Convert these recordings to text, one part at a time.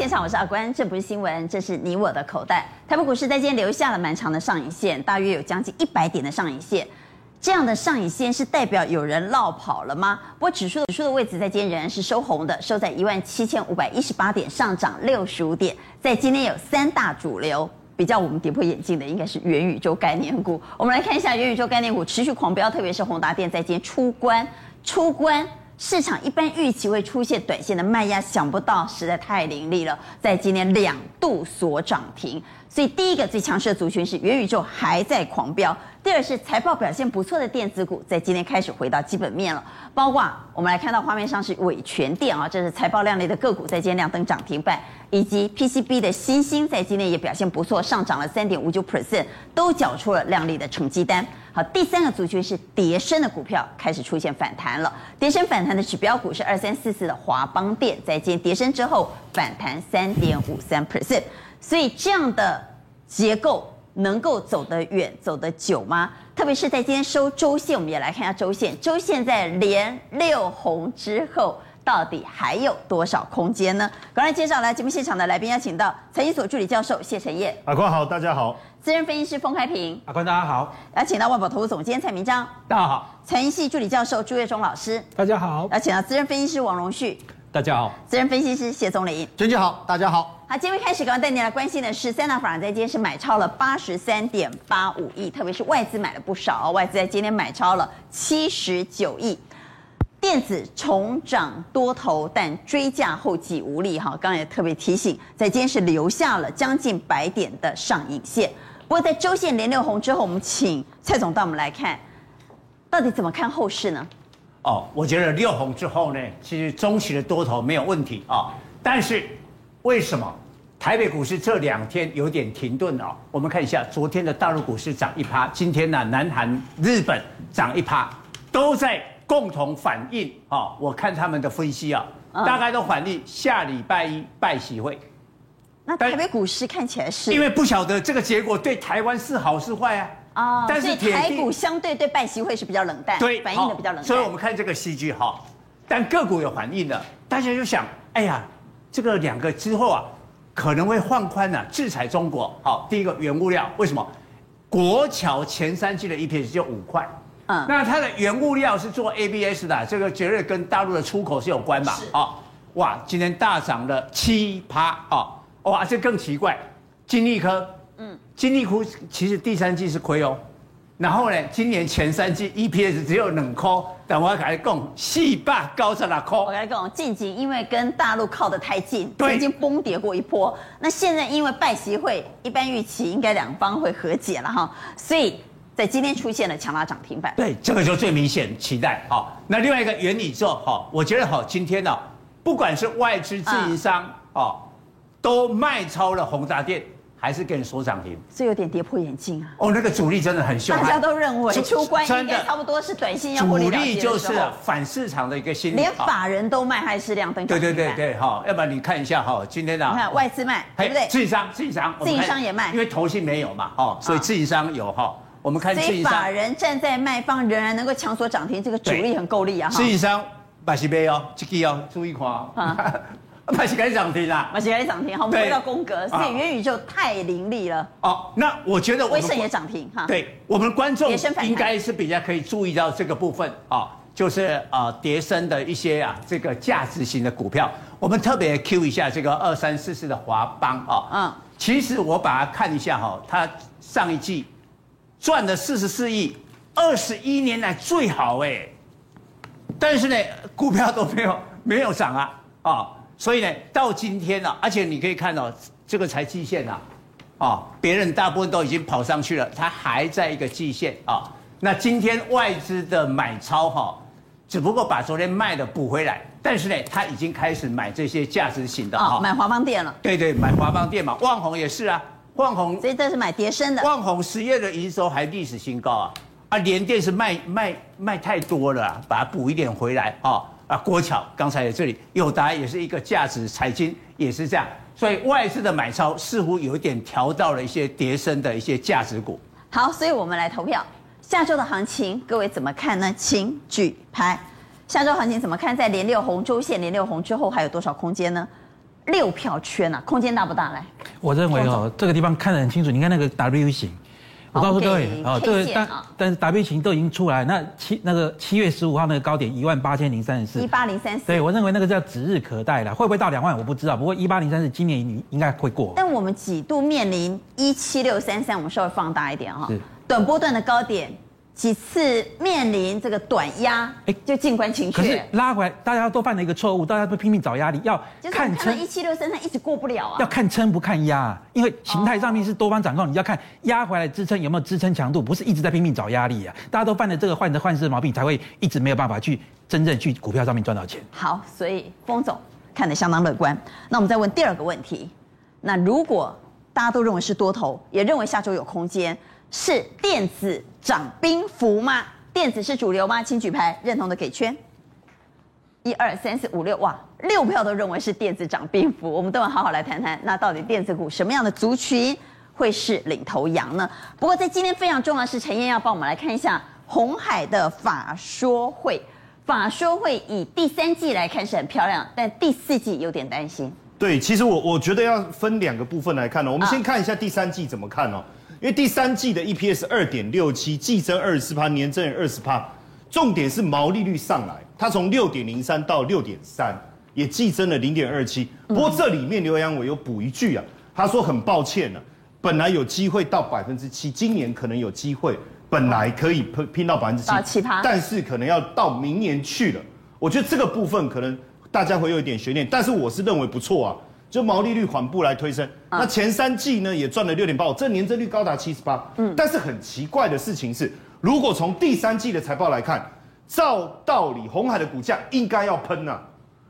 现场，我是阿关，这不是新闻，这是你我的口袋。台北股市在今天留下了蛮长的上影线，大约有将近一百点的上影线。这样的上影线是代表有人落跑了吗？不过指数指数的位置在今天仍然是收红的，收在一万七千五百一十八点，上涨六十五点。在今天有三大主流，比较我们跌破眼镜的应该是元宇宙概念股。我们来看一下元宇宙概念股持续狂飙，特别是宏达电在今天出关出关。市场一般预期会出现短线的卖压，想不到实在太凌厉了，在今天两度所涨停。所以第一个最强势的族群是元宇宙还在狂飙，第二是财报表现不错的电子股在今天开始回到基本面了，包括我们来看到画面上是伟诠电啊，这是财报亮丽的个股，在今天亮灯涨停板，以及 PCB 的新兴在今天也表现不错，上涨了三点五九 percent，都缴出了亮丽的成绩单。好，第三个族群是跌深的股票开始出现反弹了，跌深反弹的指标股是二三四四的华邦电，在今天跌深之后反弹三点五三 percent。所以这样的结构能够走得远、走得久吗？特别是在今天收周线，我们也来看一下周线。周线在连六红之后，到底还有多少空间呢？刚才介绍来节目现场的来宾，邀请到财经所助理教授谢晨彦。阿宽好，大家好。资深分析师封开平。阿宽大家好。邀请到万宝投资总监蔡明章。大家好。财经系助理教授朱月忠老师。大家好。邀请到资深分析师王荣旭。大家好，资深分析师谢宗林，娟姐好，大家好。好，今天开始，刚刚带您来关心的是三大法人在今天是买超了八十三点八五亿，特别是外资买了不少，外资在今天买超了七十九亿。电子重涨多头，但追价后继无力。哈，刚刚也特别提醒，在今天是留下了将近百点的上影线。不过在周线连六红之后，我们请蔡总带我们来看，到底怎么看后市呢？哦，我觉得六红之后呢，其实中期的多头没有问题啊、哦。但是为什么台北股市这两天有点停顿哦？我们看一下昨天的大陆股市涨一趴，今天呢，南韩、日本涨一趴，都在共同反映啊、哦。我看他们的分析啊，大概都反映下礼拜一拜习会。那台北股市看起来是？因为不晓得这个结果对台湾是好是坏啊。哦，但是台股相对对拜习会是比较冷淡，对，反应的比较冷淡。所以我们看这个戏剧哈，但个股有反应的，大家就想，哎呀，这个两个之后啊，可能会放宽啊，制裁中国。好，第一个原物料，为什么？国桥前三季的 EPS 就五块，嗯，那它的原物料是做 ABS 的，这个绝对跟大陆的出口是有关嘛？啊，哇，今天大涨了七趴啊，哇，这更奇怪，金利科。嗯，金利科其实第三季是亏哦，然后呢，今年前三季 EPS 只有两块，但我要跟你讲，四百高十六块。我跟你讲，近期因为跟大陆靠得太近，已经崩跌过一波。那现在因为拜习会，一般预期应该两方会和解了哈，所以在今天出现了强拉涨停板。对，这个就最明显期待。好，那另外一个元宇宙，哈，我觉得哈，今天呢，不管是外资自营商，哦，都卖超了宏达电。还是给你说涨停，这有点跌破眼镜啊！哦，那个主力真的很凶，大家都认为出关应该差不多是短线要。主力就是反市场的一个心理，连法人都卖，还是亮灯。对对对对，好，要不然你看一下哈，今天的你看外资卖，对不对？自营商，自营商，自营商也卖，因为投信没有嘛，哦，所以自营商有哈。我们看自营商，法人站在卖方，仍然能够强锁涨停，这个主力很够力啊！自营商把西杯哦，这个要注意看啊。马西开涨停啦！马西开涨停，好，我们回到宫格，所以元宇宙太凌厉了。哦，那我觉得威盛也涨停哈。对，我们观众应该是比较可以注意到这个部分啊，就是呃，叠升的一些啊，这个价值型的股票，我们特别 Q 一下这个二三四四的华邦啊。嗯，其实我把它看一下哈，它上一季赚了四十四亿，二十一年来最好哎，但是呢，股票都没有没有涨啊啊。所以呢，到今天了，啊，而且你可以看到这个才季线呐，啊，别人大部分都已经跑上去了，它还在一个季线啊。那今天外资的买超哈，只不过把昨天卖的补回来，但是呢，它已经开始买这些价值型的啊，买华邦电了。对对，买华邦电嘛，旺宏也是啊，旺宏这这是买跌升的。旺宏十月的营收还历史新高啊，啊，联电是卖卖卖太多了，把它补一点回来啊。啊，国桥刚才在这里，友达也是一个价值，财经也是这样，所以外资的买超似乎有一点调到了一些跌升的一些价值股。好，所以我们来投票，下周的行情各位怎么看呢？请举牌。下周行情怎么看？在连六红周线连六红之后还有多少空间呢？六票圈啊，空间大不大？来，我认为哦，这个地方看得很清楚。你看那个 W 型，我告诉各位啊，这个但但是 W 型都已经出来，那七那个七月十五号那个高点一万八千零三十四，一八零三四。对，我认为那个叫指日可待了，会不会到两万我不知道。不过一八零三四今年你应该会过。但我们几度面临一七六三三，我们稍微放大一点哈，短波段的高点。几次面临这个短压，哎，就静观情绪。可是拉回来，大家都犯了一个错误，大家都拼命找压力，要看撑。一七六三三一直过不了啊。要看撑不看压，因为形态上面是多方掌控，你要看压回来支撑有没有支撑强度，不是一直在拼命找压力啊。大家都犯了这个患得患失的毛病，才会一直没有办法去真正去股票上面赚到钱。好，所以封总看得相当乐观。那我们再问第二个问题，那如果大家都认为是多头，也认为下周有空间，是电子涨兵符吗？电子是主流吗？请举牌，认同的给圈。一二三四五六，哇，六票都认为是电子涨兵符。我们等会好好来谈谈，那到底电子股什么样的族群会是领头羊呢？不过在今天非常重要的是，陈燕要帮我们来看一下红海的法说会。法说会以第三季来看是很漂亮，但第四季有点担心。对，其实我我觉得要分两个部分来看呢。我们先看一下第三季怎么看哦。因为第三季的 EPS 二点六七，季增二十四趴，年增二十趴，重点是毛利率上来，它从六点零三到六点三，也季增了零点二七。不过这里面刘扬伟有补一句啊，他说很抱歉啊，本来有机会到百分之七，今年可能有机会，本来可以拼拼到百分之七，但是可能要到明年去了。我觉得这个部分可能大家会有一点悬念，但是我是认为不错啊。就毛利率缓步来推升，那前三季呢也赚了六点八五，这年增率高达七十八。嗯，但是很奇怪的事情是，如果从第三季的财报来看，照道理红海的股价应该要喷呐。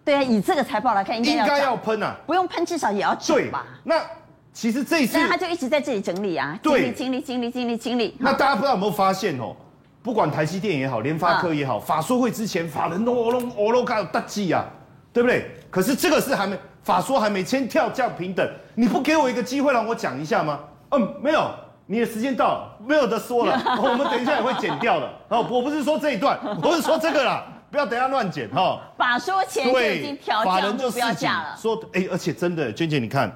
对啊，以这个财报来看，应该要喷呐。不用喷，至少也要涨吧。那其实这一次，那他就一直在这里整理啊，对，经历经历经历经历。那大家不知道有没有发现哦？不管台积电也好，联发科也好，法说会之前法人都哦隆哦隆开有大忌啊，对不对？可是这个是还没。法说还没签跳价平等，你不给我一个机会让我讲一下吗？嗯，没有，你的时间到了，没有得说了。我们等一下也会剪掉的。哦，我不是说这一段，我是说这个啦，不要等下乱剪哈。法说前就已经调价就不要讲了。说，哎，而且真的，娟姐你看，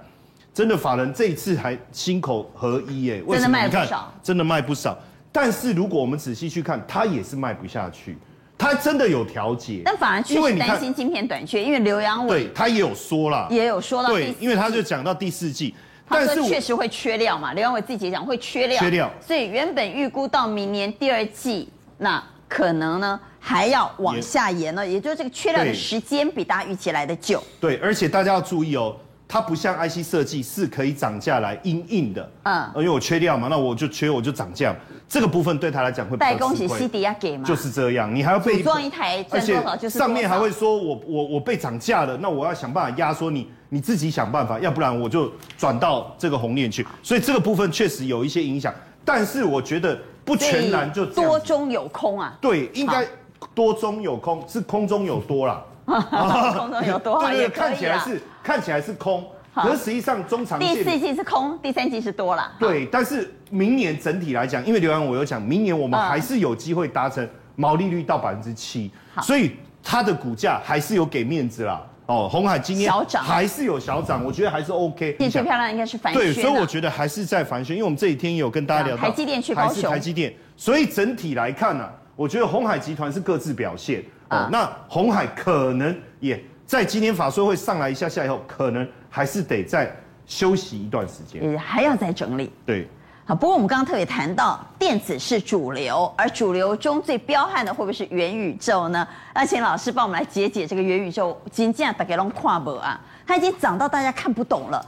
真的法人这一次还心口合一，哎，为什么？真的卖不少，真的卖不少。但是如果我们仔细去看，他也是卖不下去。他真的有调节，但反而确实担心晶片短缺，因为刘扬伟对他也有说了，也有说到对，因为他就讲到第四季，但是确实会缺料嘛。刘扬伟自己讲会缺料，缺料，所以原本预估到明年第二季，那可能呢还要往下延了，也就是这个缺料的时间比大家预期来的久。对，而且大家要注意哦。它不像 IC 设计是可以涨价来因应的，嗯，因为我缺料嘛，那我就缺我就涨价，这个部分对他来讲会代工是 CD 要给吗？就是这样，你还要被装一台，而且上面还会说我我我被涨价了，那我要想办法压缩你，你自己想办法，要不然我就转到这个红链去，所以这个部分确实有一些影响，但是我觉得不全然就多中有空啊，对，应该多中有空，是空中有多啦。空中有多 好也可以看起来是看起来是空，可是实际上中长线第四季是空，第三季是多了。对，但是明年整体来讲，因为刘洋我有讲，明年我们还是有机会达成毛利率到百分之七，所以它的股价还是有给面子啦。哦，红海今天小涨还是有小涨，我觉得还是 OK。最漂亮应该是凡轩。对，所以我觉得还是在凡轩，因为我们这几天也有跟大家聊到台积电去高雄，台积电，所以整体来看呢，我觉得红海集团是各自表现。哦，那红海可能也在今天法说会上来一下下以后，可能还是得再休息一段时间，也还要再整理。对，好，不过我们刚刚特别谈到电子是主流，而主流中最彪悍的会不会是元宇宙呢？那请老师帮我们来解解这个元宇宙。今天大家都跨不啊，它已经涨到大家看不懂了，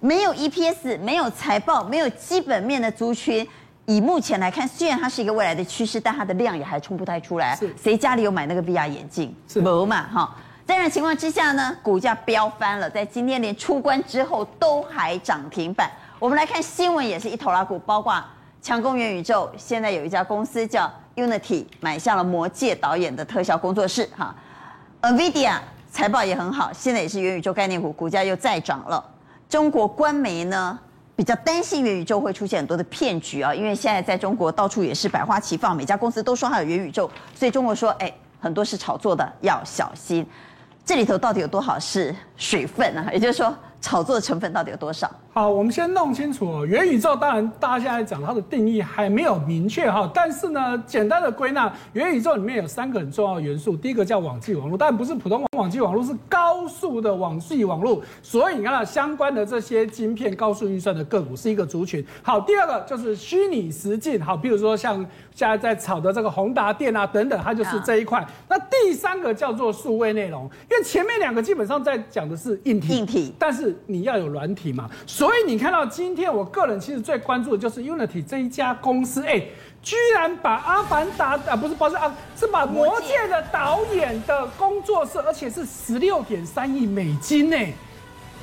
没有 EPS，没有财报，没有基本面的族群。以目前来看，虽然它是一个未来的趋势，但它的量也还冲不太出来。是，谁家里有买那个 VR 眼镜？是没嘛哈。在这样情况之下呢，股价飙翻了，在今天连出关之后都还涨停板。我们来看新闻，也是一头拉股，包括强攻元宇宙。现在有一家公司叫 Unity，买下了《魔戒》导演的特效工作室哈。NVIDIA 财报也很好，现在也是元宇宙概念股，股价又再涨了。中国官媒呢？比较担心元宇宙会出现很多的骗局啊，因为现在在中国到处也是百花齐放，每家公司都说它有元宇宙，所以中国说，哎，很多是炒作的，要小心。这里头到底有多少是水分呢？也就是说，炒作的成分到底有多少？好，我们先弄清楚哦。元宇宙当然大家现在讲它的定义还没有明确哈，但是呢，简单的归纳，元宇宙里面有三个很重要的元素。第一个叫网际网络，但不是普通网际网络，是高速的网际网络。所以你看到相关的这些晶片、高速运算的个股是一个族群。好，第二个就是虚拟实境，好，比如说像现在在炒的这个宏达电啊等等，它就是这一块。那第三个叫做数位内容，因为前面两个基本上在讲的是硬体，硬体，但是你要有软体嘛，所以。你看到今天，我个人其实最关注的就是 Unity 这一家公司，哎，居然把《阿凡达》啊，不是不是啊，是把《魔戒》的导演的工作室，而且是十六点三亿美金呢？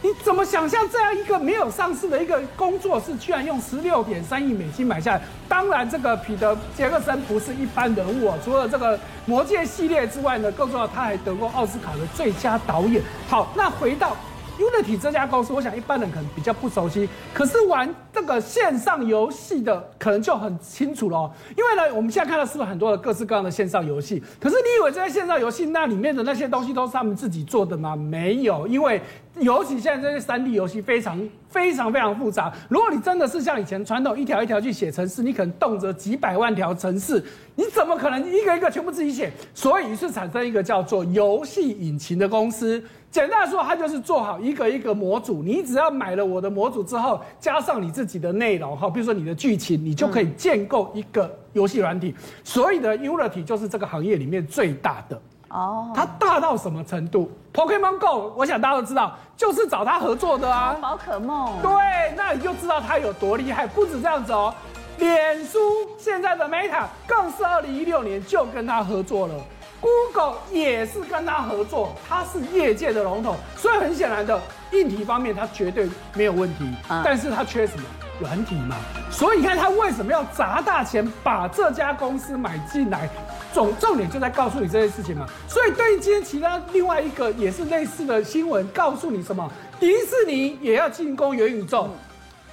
你怎么想象这样一个没有上市的一个工作室，居然用十六点三亿美金买下来？当然，这个彼得·杰克森不是一般人物啊，除了这个《魔戒》系列之外呢，更重要，他还得过奥斯卡的最佳导演。好，那回到。Unity 这家公司，我想一般人可能比较不熟悉，可是玩这个线上游戏的可能就很清楚了。因为呢，我们现在看到是不是很多的各式各样的线上游戏？可是你以为这些线上游戏那里面的那些东西都是他们自己做的吗？没有，因为尤其现在这些 3D 游戏非常非常非常复杂。如果你真的是像以前传统一条一条去写程式，你可能动辄几百万条程式，你怎么可能一个一个全部自己写？所以于是产生一个叫做游戏引擎的公司。简单来说，它就是做好一个一个模组。你只要买了我的模组之后，加上你自己的内容，哈，比如说你的剧情，你就可以建构一个游戏软体。所以的 Unity 就是这个行业里面最大的哦。它大到什么程度？Pokemon Go，我想大家都知道，就是找他合作的啊。宝可梦。对，那你就知道它有多厉害。不止这样子哦，脸书现在的 Meta 更是二零一六年就跟他合作了。Google 也是跟他合作，他是业界的龙头，所以很显然的，硬体方面他绝对没有问题，但是他缺什么？软体嘛。所以你看他为什么要砸大钱把这家公司买进来？总重点就在告诉你这些事情嘛。所以对于今天其他另外一个也是类似的新闻，告诉你什么？迪士尼也要进攻元宇宙。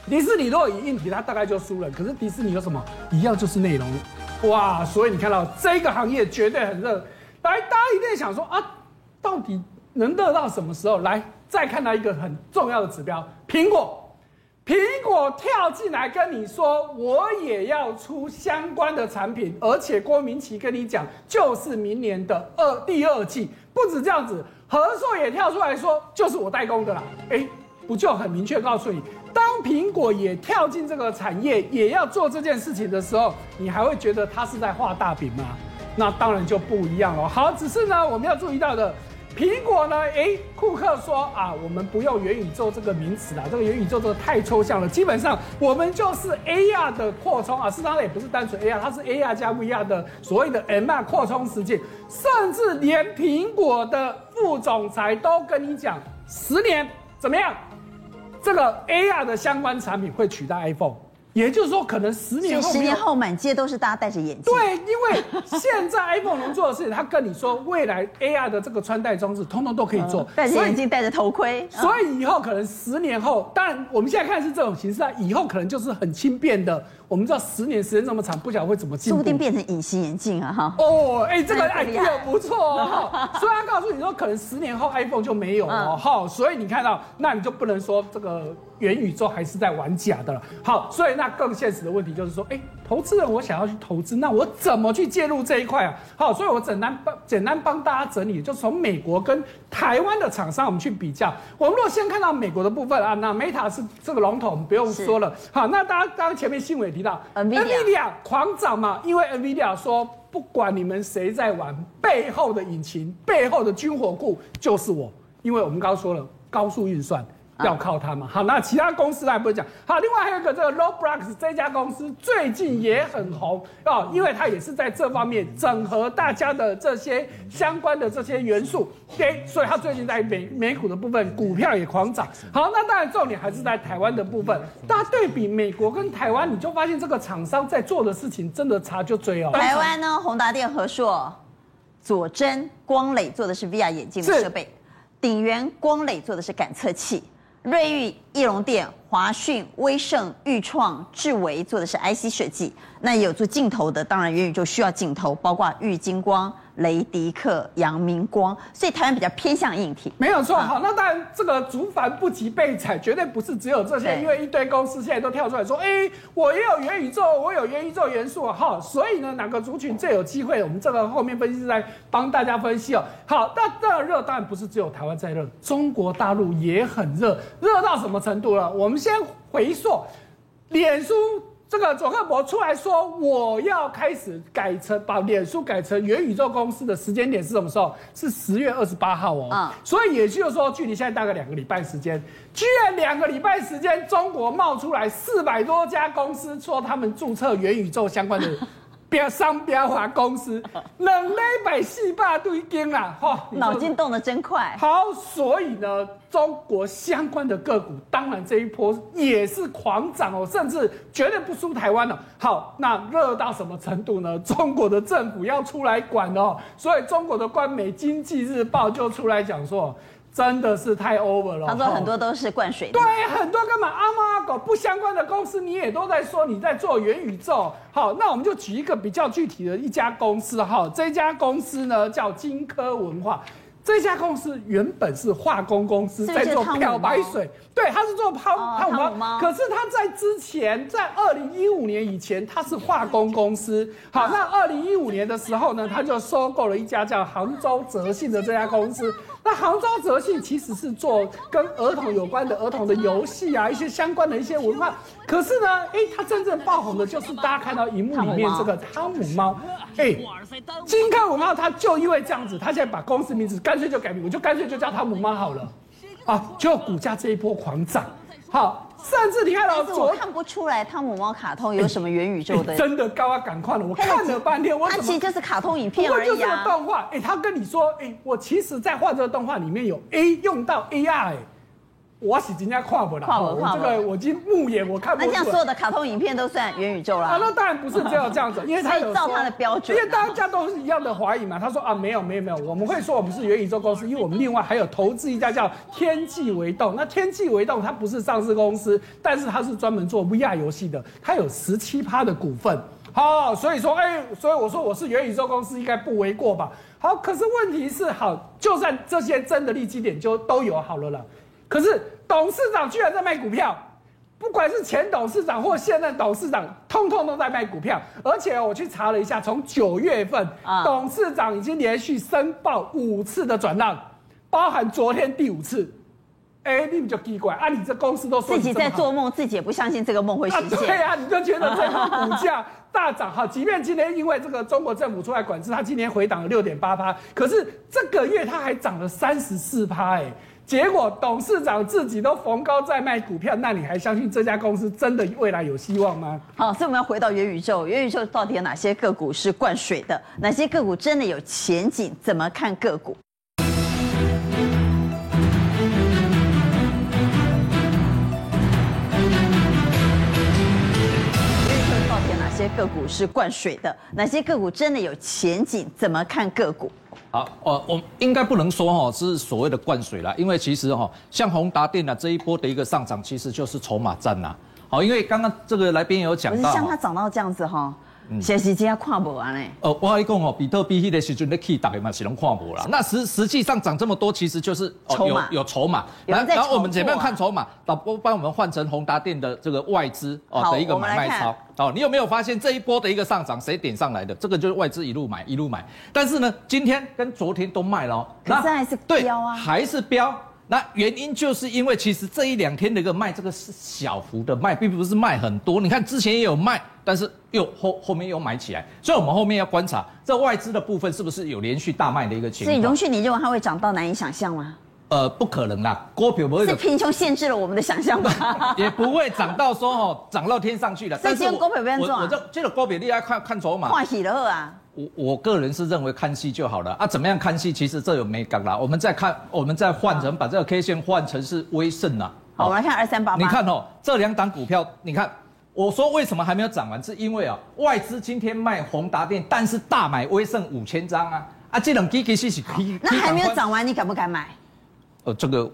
迪士尼如果以硬体，它大概就输了。可是迪士尼有什么？一样就是内容。哇，所以你看到这个行业绝对很热。来，大家一定想说啊，到底能热到什么时候？来，再看到一个很重要的指标，苹果，苹果跳进来跟你说，我也要出相关的产品，而且郭明奇跟你讲，就是明年的二第二季。不止这样子，和硕也跳出来说，就是我代工的啦。哎，不就很明确告诉你，当苹果也跳进这个产业，也要做这件事情的时候，你还会觉得他是在画大饼吗？那当然就不一样了。好，只是呢，我们要注意到的，苹果呢，诶，库克说啊，我们不用元宇宙这个名词啦，这个元宇宙这个太抽象了。基本上，我们就是 AR 的扩充啊，事实上也不是单纯 AR，它是 AR 加 VR 的所谓的 MR 扩充实境，甚至连苹果的副总裁都跟你讲，十年怎么样，这个 AR 的相关产品会取代 iPhone。也就是说，可能十年后，十年后满街都是大家戴着眼镜。对，因为现在 iPhone 能做的事情，他跟你说，未来 AR 的这个穿戴装置，通通都可以做。戴着眼镜，戴着头盔。所以以后可能十年后，当然我们现在看是这种形式啊，以后可能就是很轻便的。我们知道十年时间这么长，不晓得会怎么进步。说不定变成隐形眼镜啊！哈。哦，哎，这个 idea 不错哦。虽然告诉你说，可能十年后 iPhone 就没有了哈。所以你看到，那你就不能说这个元宇宙还是在玩假的了。好，所以那更现实的问题就是说，哎，投资人我想要去投资，那我怎么去介入这一块啊？好，所以我简单帮简单帮大家整理，就从美国跟台湾的厂商我们去比较。我们如果先看到美国的部分啊，那 Meta 是这个龙头，我们不用说了。好，那大家刚刚前面新闻也提到。NVIDIA 狂涨嘛，因为 NVIDIA 说，不管你们谁在玩，背后的引擎、背后的军火库就是我，因为我们刚刚说了高速运算。要靠它嘛？好，那其他公司来不会讲。好，另外还有一个这个 Roblox 这家公司最近也很红哦，因为它也是在这方面整合大家的这些相关的这些元素，给，所以它最近在美美股的部分股票也狂涨。好，那当然重点还是在台湾的部分。大家对比美国跟台湾，你就发现这个厂商在做的事情真的差就追哦。台湾呢，宏达电、和硕、佐臻、光磊做的是 VR 眼镜的设备，鼎元光磊做的是感测器。瑞玉义隆电、华讯、威盛、裕创、智维做的是 IC 设计，那也有做镜头的，当然元宇宙需要镜头，包括玉金光。雷迪克、阳明光，所以台湾比较偏向硬体，没有错。好，那当然这个竹繁不及被踩，绝对不是只有这些，因为一堆公司现在都跳出来说，哎，我也有元宇宙，我有元宇宙元素，哈，所以呢，哪个族群最有机会？我们这个后面分析师在帮大家分析哦。好，那这热当然不是只有台湾在热，中国大陆也很热，热到什么程度了？我们先回溯，脸书。这个佐克伯出来说，我要开始改成把脸书改成元宇宙公司的时间点是什么时候？是十月二十八号哦。嗯。所以也就是说，距离现在大概两个礼拜时间，居然两个礼拜时间，中国冒出来四百多家公司说他们注册元宇宙相关的。标商标化公司，两礼拜四百多间啦，哈，脑筋动得真快。好，所以呢，中国相关的个股，当然这一波也是狂涨哦，甚至绝对不输台湾了。好，那热到什么程度呢？中国的政府要出来管哦，所以中国的官媒《经济日报》就出来讲说。真的是太 over 了。他说很多都是灌水的。对，很多根本阿猫阿狗不相关的公司，你也都在说你在做元宇宙。好，那我们就举一个比较具体的一家公司哈，这家公司呢叫金科文化。这家公司原本是化工公司，在做漂白水。对，他是做泡泡泡吗？可是他在之前，在二零一五年以前，他是化工公司。好，那二零一五年的时候呢，他就收购了一家叫杭州泽信的这家公司。那杭州泽信其实是做跟儿童有关的儿童的游戏啊，一些相关的一些文化。可是呢，哎，它真正爆红的就是大家看到荧幕里面这个汤姆猫。哎，金科文化，它就因为这样子，它现在把公司名字干脆就改名，我就干脆就叫汤姆猫好了。啊，就股价这一波狂涨。好。甚至你看老师，我看不出来汤姆猫卡通有什么元宇宙的，真的高啊！赶快了，我看了半天，我它其实就是卡通影片而已啊。就是个动画，哎，他跟你说，哎，我其实在画这个动画里面有 A 用到 AR，哎。我是今天跨不了，我这个我已经目眼我看不。那这样所有的卡通影片都算元宇宙了？啊，那当然不是只有这样子，因为他有照他的标准，因为大家都是一样的怀疑嘛。他说啊，没有没有没有，我们会说我们是元宇宙公司，因为我们 另外还有投资一家叫天际微动。那天际微动它不是上市公司，但是它是专门做 VR 游戏的，它有十七趴的股份。好，所以说哎，所以我说我是元宇宙公司应该不为过吧？好，可是问题是好，就算这些真的利基点就都有好了了，可是。董事长居然在卖股票，不管是前董事长或现任董事长，通通都在卖股票。而且我去查了一下，从九月份，董事长已经连续申报五次的转让，包含昨天第五次。哎，你们就奇怪啊！你这公司都说自己在做梦，自己也不相信这个梦会实现。对呀，你就觉得这个股价大涨哈。即便今天因为这个中国政府出来管制，它今天回档了六点八趴，可是这个月它还涨了三十四趴哎。结果董事长自己都逢高在卖股票，那你还相信这家公司真的未来有希望吗？好，所以我们要回到元宇宙，元宇宙到底有哪些个股是灌水的？哪些个股真的有前景？怎么看个股？元宇宙到底有哪些个股是灌水的？哪些个股真的有前景？怎么看个股？好，呃我应该不能说哈是所谓的灌水啦，因为其实哈像宏达电啊这一波的一个上涨，其实就是筹码战呐。好，因为刚刚这个来宾有讲到，像它涨到这样子哈。现时间要看不完嘞。哦，我跟你讲哦，比特币迄个时阵的 key 大概嘛是拢看不啦。那实实际上涨这么多，其实就是筹码有有筹码。然然后我们怎么样看筹码？导播帮我们换成宏达电的这个外资哦的一个买卖超。哦，你有没有发现这一波的一个上涨谁点上来的？这个就是外资一路买一路买。但是呢，今天跟昨天都卖了哦。可是还是飙啊，还是飙。那原因就是因为其实这一两天的一个卖，这个是小幅的卖，并不是卖很多。你看之前也有卖，但是又后后面又买起来，所以我们后面要观察这外资的部分是不是有连续大卖的一个情况。所以荣旭，你认为它会涨到难以想象吗？呃，不可能啦，股票不会。是贫穷限制了我们的想象吧？也不会涨到说哦，涨到天上去了。但是股票不要做啊。我这这个股票你要看看筹码。看戏了啊。我我个人是认为看戏就好了啊，怎么样看戏？其实这有美感啦。我们再看，我们再换成把这个 K 线换成是威盛啦。好，我们来看二三八八。你看哦，这两档股票，你看，我说为什么还没有涨完？是因为啊，外资今天卖宏达电，但是大买威盛五千张啊啊，这两基其实是。那还没有涨完，你敢不敢买？呃，这个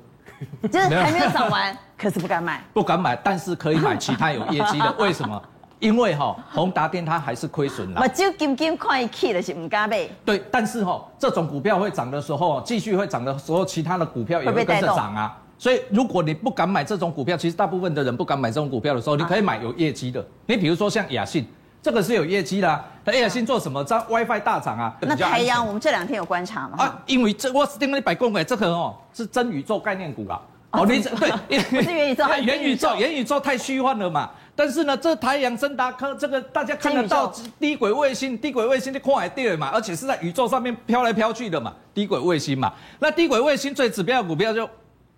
就是还没有涨完。可是不敢买，不敢买，但是可以买其他有业绩的。为什么？因为哈，宏达电它还是亏损了。我就金金快一气的是唔敢买。对，但是哈，这种股票会涨的时候，继续会涨的时候，其他的股票也会跟着涨啊。所以如果你不敢买这种股票，其实大部分的人不敢买这种股票的时候，你可以买有业绩的。你比如说像亚信，这个是有业绩的、啊。那亚信做什么？在 WiFi 大涨啊。那台阳，我们这两天有观察吗？啊，因为这我是听你百公哎，这个哦是真宇宙概念股啊。哦，你这对，不是元宇宙，元宇宙，元宇宙太虚幻了嘛。但是呢，这太阳、升达科这个大家看得到低轨卫星，低轨卫星的跨海电嘛，而且是在宇宙上面飘来飘去的嘛，低轨卫星嘛。那低轨卫星最指标的股票就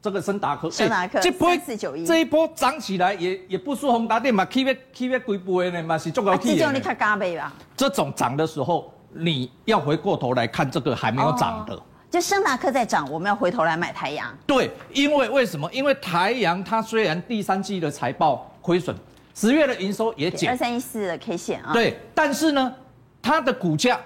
这个升达科，升达科，这波四九一，这一波涨起来也也不输宏达电嘛，K V K V 贵不贵呢嘛，是足够气的。这种你看加倍吧。这种涨的时候，你要回过头来看这个还没有涨的。就升达科在涨，我们要回头来买台阳。对，因为为什么？因为台阳它虽然第三季的财报亏损，十月的营收也减，二三一四的 K 线啊。对，但是呢，它的股价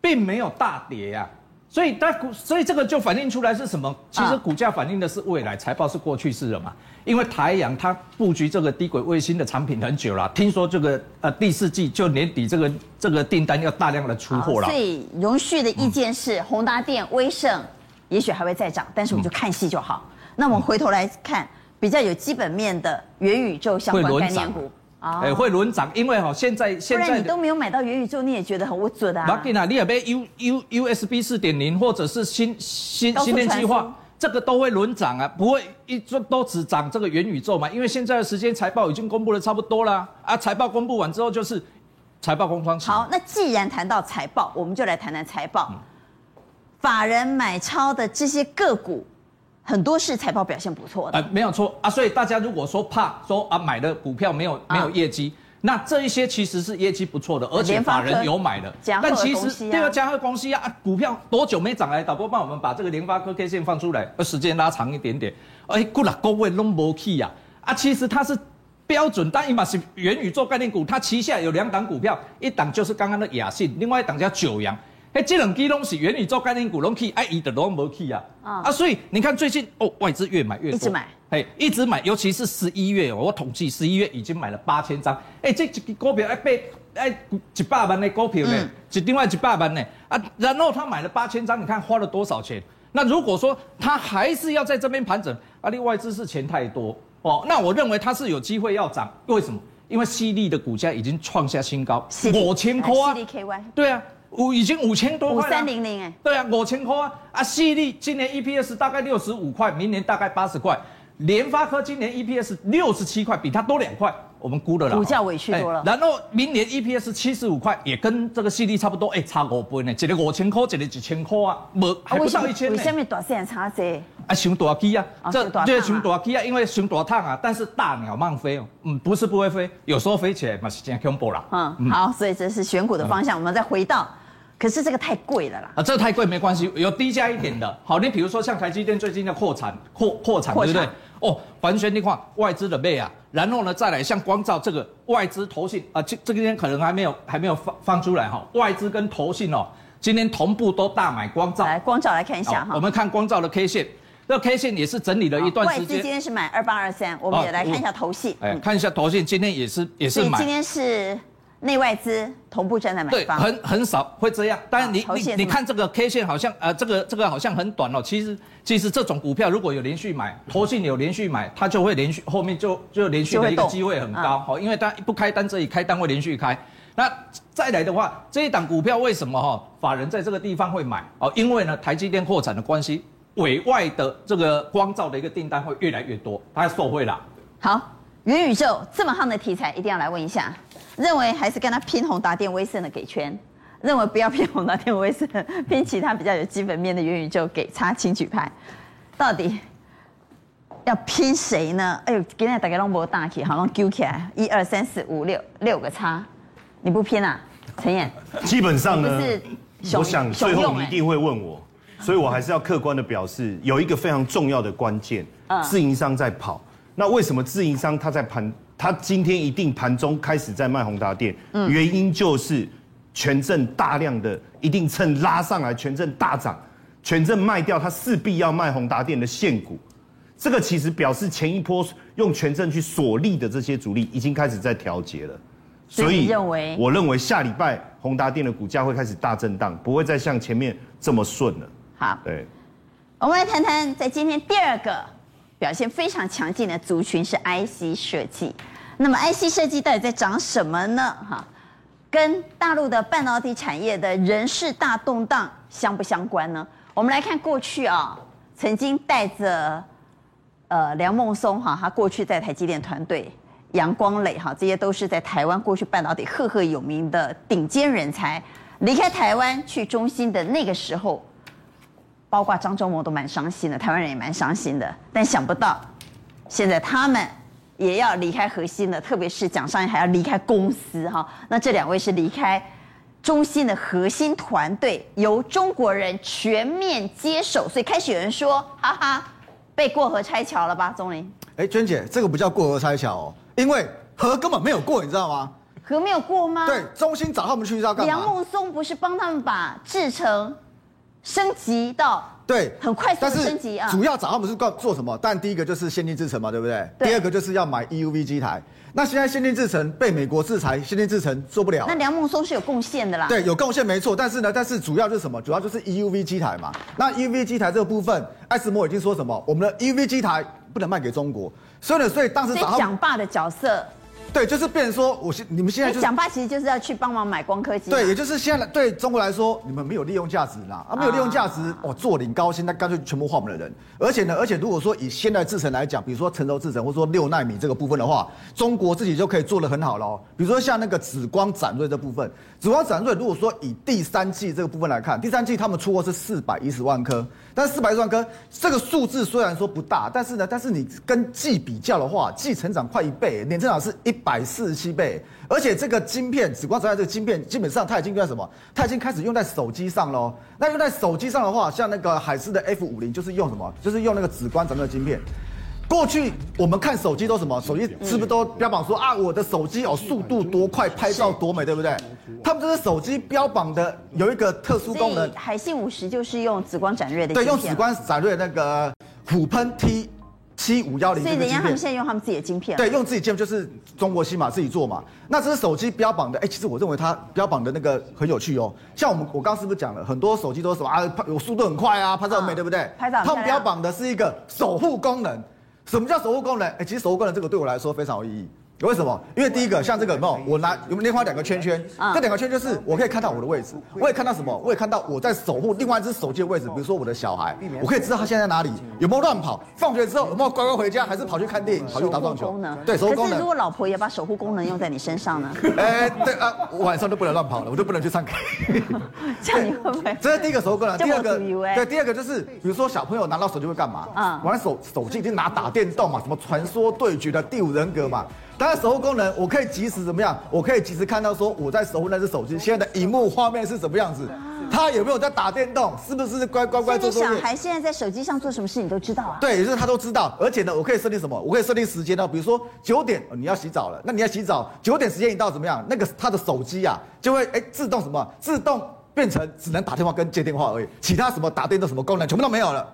并没有大跌呀、啊。所以，它股，所以这个就反映出来是什么？其实股价反映的是未来，财报是过去式了嘛。因为台阳它布局这个低轨卫星的产品很久了，听说这个呃第四季就年底这个这个订单要大量的出货了。所以荣旭的意见是，宏达电、威盛也许还会再涨，但是我们就看戏就好。那我们回头来看比较有基本面的元宇宙相关概念股。哎、欸，会轮涨，因为哈，现在现在你都没有买到元宇宙，你也觉得很不准啊。马吉娜，你也被 U U U S B 四点零或者是新新芯片计划，这个都会轮涨啊，不会一直都只涨这个元宇宙嘛？因为现在的时间财报已经公布的差不多了啊，财报公布完之后就是财报空窗期。好，那既然谈到财报，我们就来谈谈财报。嗯、法人买超的这些个股。很多是财报表现不错的，呃，没有错。啊，所以大家如果说怕说啊买的股票没有没有业绩，啊、那这一些其实是业绩不错的，而且法人有买的，的但其实这个嘉贺公司啊，股票多久没涨来？导播帮我们把这个联发科 K 线放出来，时间拉长一点点，哎，过了各位拢无去呀，啊，其实它是标准单一码是元宇宙概念股，它旗下有两档股票，一档就是刚刚的亚信，另外一档叫九阳。哎，这两支东西元宇宙概念股拢去，哎，伊的拢无去啊！啊，啊，所以你看最近哦，外资越买越多，一直买，哎，一直买，尤其是十一月，我统计十一月已经买了八千张，哎，这这个股票哎被哎一百万的股票呢，就另外一百万呢。啊，然后他买了八千张，你看花了多少钱？那如果说他还是要在这边盘整，啊，另外资是钱太多。哦，那我认为他是有机会要涨，为什么？因为西利的股价已经创下新高，五千块啊，对啊。五已经五千多块三零零哎，对啊，五千块啊啊！矽力今年 EPS 大概六十五块，明年大概八十块。联发科今年 EPS 六十七块，比它多两块，我们估的啦。股价委屈多了。然后明年 EPS 七十五块，也跟这个矽力差不多，哎，差五倍呢，一个五千块，一个几千块啊，没还不到一千呢。为什么大线差这？啊，熊大机啊，这这熊大机啊，因为熊大烫啊，但是大鸟慢飞哦，嗯，不是不会飞，有时候飞起来嘛是这样恐怖啦。嗯，好，所以这是选股的方向，我们再回到。可是这个太贵了啦！啊，这个太贵没关系，有低价一点的。好，你比如说像台积电最近的扩产、扩扩产，对不对？哦，完全的话，外资的背啊，然后呢，再来像光照这个外资投信啊，这这个天可能还没有还没有放放出来哈。外资跟投信哦，今天同步都大买光照。来，光照来看一下哈。我们看光照的 K 线，这个 K 线也是整理了一段时间。外资今天是买二八二三，我们也来看一下投信。哎，看一下投信，今天也是也是买。今天是。内外资同步站在买方，对，很很少会这样。但是你你你看这个 K 线好像呃，这个这个好像很短哦。其实其实这种股票如果有连续买，投信有连续买，它就会连续后面就就连续的一个机会很高哦。因为它不开单这里开单会连续开。那再来的话，这一档股票为什么哈法人在这个地方会买哦？因为呢台积电扩产的关系，委外的这个光照的一个订单会越来越多，它受惠了。好，元宇宙这么夯的题材，一定要来问一下。认为还是跟他拼宏达电威盛的给圈，认为不要拼宏达电威盛，拼其他比较有基本面的元宇宙给差请举牌，到底要拼谁呢？哎呦，今天大家拢无大气，好像揪起来，一二三四五六六个叉，你不拼啊？陈彦，基本上呢，我想最后你一定会问我，所以我还是要客观的表示，有一个非常重要的关键，自营商在跑，那为什么自营商他在盘？他今天一定盘中开始在卖宏达电，原因就是权证大量的，一定趁拉上来权证大涨，权证卖掉，他势必要卖宏达电的现股，这个其实表示前一波用权证去锁利的这些主力已经开始在调节了。所以认为，我认为下礼拜宏达电的股价会开始大震荡，不会再像前面这么顺了。好，对，我们来谈谈在今天第二个表现非常强劲的族群是 IC 设计。那么 IC 设计到底在涨什么呢？哈，跟大陆的半导体产业的人事大动荡相不相关呢？我们来看过去啊，曾经带着呃梁孟松哈，他过去在台积电团队。杨光磊哈，这些都是在台湾过去半导体赫赫有名的顶尖人才，离开台湾去中芯的那个时候，包括张忠谋都蛮伤心的，台湾人也蛮伤心的。但想不到，现在他们也要离开核心了，特别是蒋尚义还要离开公司哈。那这两位是离开中心的核心团队，由中国人全面接手，所以开始有人说，哈哈，被过河拆桥了吧，钟玲？哎，娟姐，这个不叫过河拆桥哦。因为河根本没有过，你知道吗？河没有过吗？对，中心找他们去是要干嘛？梁孟松不是帮他们把制程升级到对很快速的升级啊？主要找他们是做做什么？但第一个就是先进制程嘛，对不对？对。第二个就是要买 EUV 机台。那现在先进制程被美国制裁，先进制程做不了。那梁孟松是有贡献的啦。对，有贡献没错。但是呢，但是主要就是什么？主要就是 EUV 机台嘛。那 EUV 机台这个部分，艾斯摩已经说什么？我们的 EUV 机台不能卖给中国。所以呢，所以当时找蒋爸的角色，对，就是变成说，我现你们现在就蒋爸其实就是要去帮忙买光科技，对，也就是现在对中国来说，你们没有利用价值啦，啊，没有利用价值，哦，坐领高薪，那干脆全部换我们的人。而且呢，而且如果说以现代制程来讲，比如说成熟制程或者说六纳米这个部分的话，中国自己就可以做的很好了哦。比如说像那个紫光展锐这部分，紫光展锐如果说以第三季这个部分来看，第三季他们出货是四百一十万颗。但是四百一十万颗，这个数字虽然说不大，但是呢，但是你跟季比较的话，季成长快一倍，年成长是一百四十七倍，而且这个晶片，紫光展锐这个晶片，基本上它已经用在什么？它已经开始用在手机上喽。那用在手机上的话，像那个海思的 F 五零就是用什么？就是用那个紫光展锐晶片。过去我们看手机都什么？手机是不是都标榜说啊，我的手机哦速度多快，拍照多美，对不对？他们这个手机标榜的有一个特殊功能，海信五十就是用紫光展锐的，对，用紫光展锐那个虎喷 T 七五幺零。所以人家他们现在用他们自己的晶片，对，用自己晶片就是中国芯嘛，自己做嘛。那这是手机标榜的，哎，其实我认为它标榜的那个很有趣哦。像我们我刚刚是不是讲了很多手机都是什么啊，有速度很快啊，拍照很美，对不对？拍照。他们标榜的是一个守护功能。什么叫守护功能？哎，其实守护功能这个对我来说非常有意义。为什么？因为第一个，像这个有没有？我拿有没有连画两个圈圈？嗯、这两个圈就是我可以看到我的位置，我也看到什么？我也看到我在守护另外一只手机的位置。比如说我的小孩，我可以知道他现在在哪里，有没有乱跑，放学之后有没有乖乖回家，还是跑去看电影，跑去打棒球？对，守护功能。可是如果老婆也把守护功能用在你身上呢？哎，对啊，晚上都不能乱跑了，我就不能去上课。这样你会不会？这是第一个守护功能。第二个，对，第二个就是比如说小朋友拿到手机会干嘛？嗯，玩手手机已经拿打电动嘛，什么传说对决的第五人格嘛。当然，守护功能我可以及时怎么样？我可以及时看到说我在守护那只手机现在的荧幕画面是什么样子，他有没有在打电动，是不是乖乖乖做作业？小孩现在在手机上做什么事，你都知道啊？对，也就是他都知道。而且呢，我可以设定什么？我可以设定时间呢？比如说九点，你要洗澡了，那你要洗澡，九点时间一到怎么样？那个他的手机啊，就会哎自动什么？自动变成只能打电话跟接电话而已，其他什么打电动什么功能全部都没有了。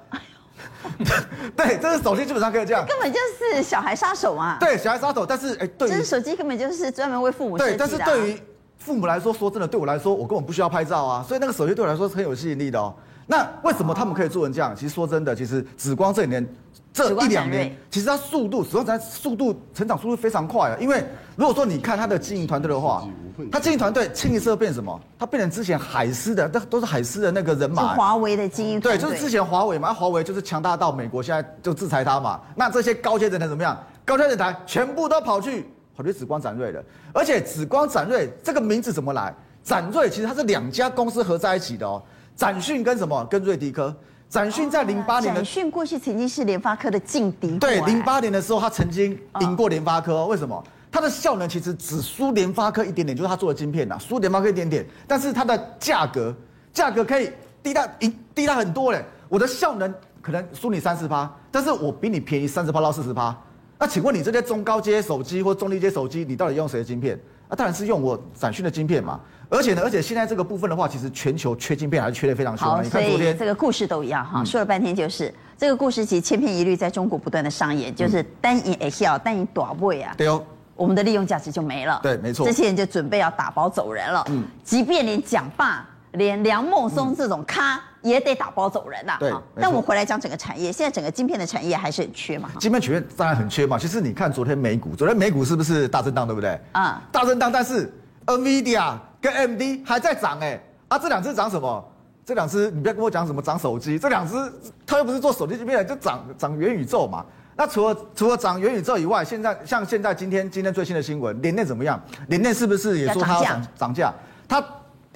对，这是手机基本上可以这样，根本就是小孩杀手啊。对，小孩杀手，但是哎，对，这是手机根本就是专门为父母设计的啊。对，但是对于父母来说，说真的，对我来说，我根本不需要拍照啊，所以那个手机对我来说是很有吸引力的哦。那为什么他们可以做成这样？其实说真的，其实紫光这几年。这一两年，其实它速度，实际上速度成长速度非常快啊。因为如果说你看它的经营团队的话，它经营团队清一色变什么？他变成之前海思的，那都是海思的那个人马。华为的经营团队。对，就是之前华为嘛，华为就是强大到美国现在就制裁他嘛。那这些高阶人才怎么样？高阶人才全部都跑去跑去紫光展锐了。而且紫光展锐这个名字怎么来？展锐其实它是两家公司合在一起的哦。展讯跟什么？跟瑞迪科。展讯在零八年的，展讯过去曾经是联发科的劲敌。对，零八年的时候，他曾经赢过联发科。为什么？它的效能其实只输联发科一点点，就是它做的晶片呐，输联发科一点点。但是它的价格，价格可以低到一低到很多嘞。我的效能可能输你三十趴，但是我比你便宜三十趴到四十趴。那请问你这些中高阶手机或中低阶手机，你到底用谁的晶片？啊，当然是用我展讯的晶片嘛。而且呢，而且现在这个部分的话，其实全球缺晶片还是缺的非常凶。好，你看昨天这个故事都一样哈，说了半天就是这个故事其实千篇一律，在中国不断的上演，就是单赢 A 小，单赢短位啊。对哦，我们的利用价值就没了。对，没错。这些人就准备要打包走人了。嗯，即便连蒋爸、连梁孟松这种咖也得打包走人呐。对。但我回来讲整个产业，现在整个晶片的产业还是很缺嘛。晶片产业当然很缺嘛。其实你看昨天美股，昨天美股是不是大震荡，对不对？啊，大震荡，但是 NVIDIA 跟 AMD 还在涨哎。啊，这两只涨什么？这两只你不要跟我讲什么涨手机，这两只它又不是做手机晶片，就涨涨元宇宙嘛。那除了除了涨元宇宙以外，现在像现在今天今天最新的新闻，联电怎么样？联电是不是也说它要涨涨价？它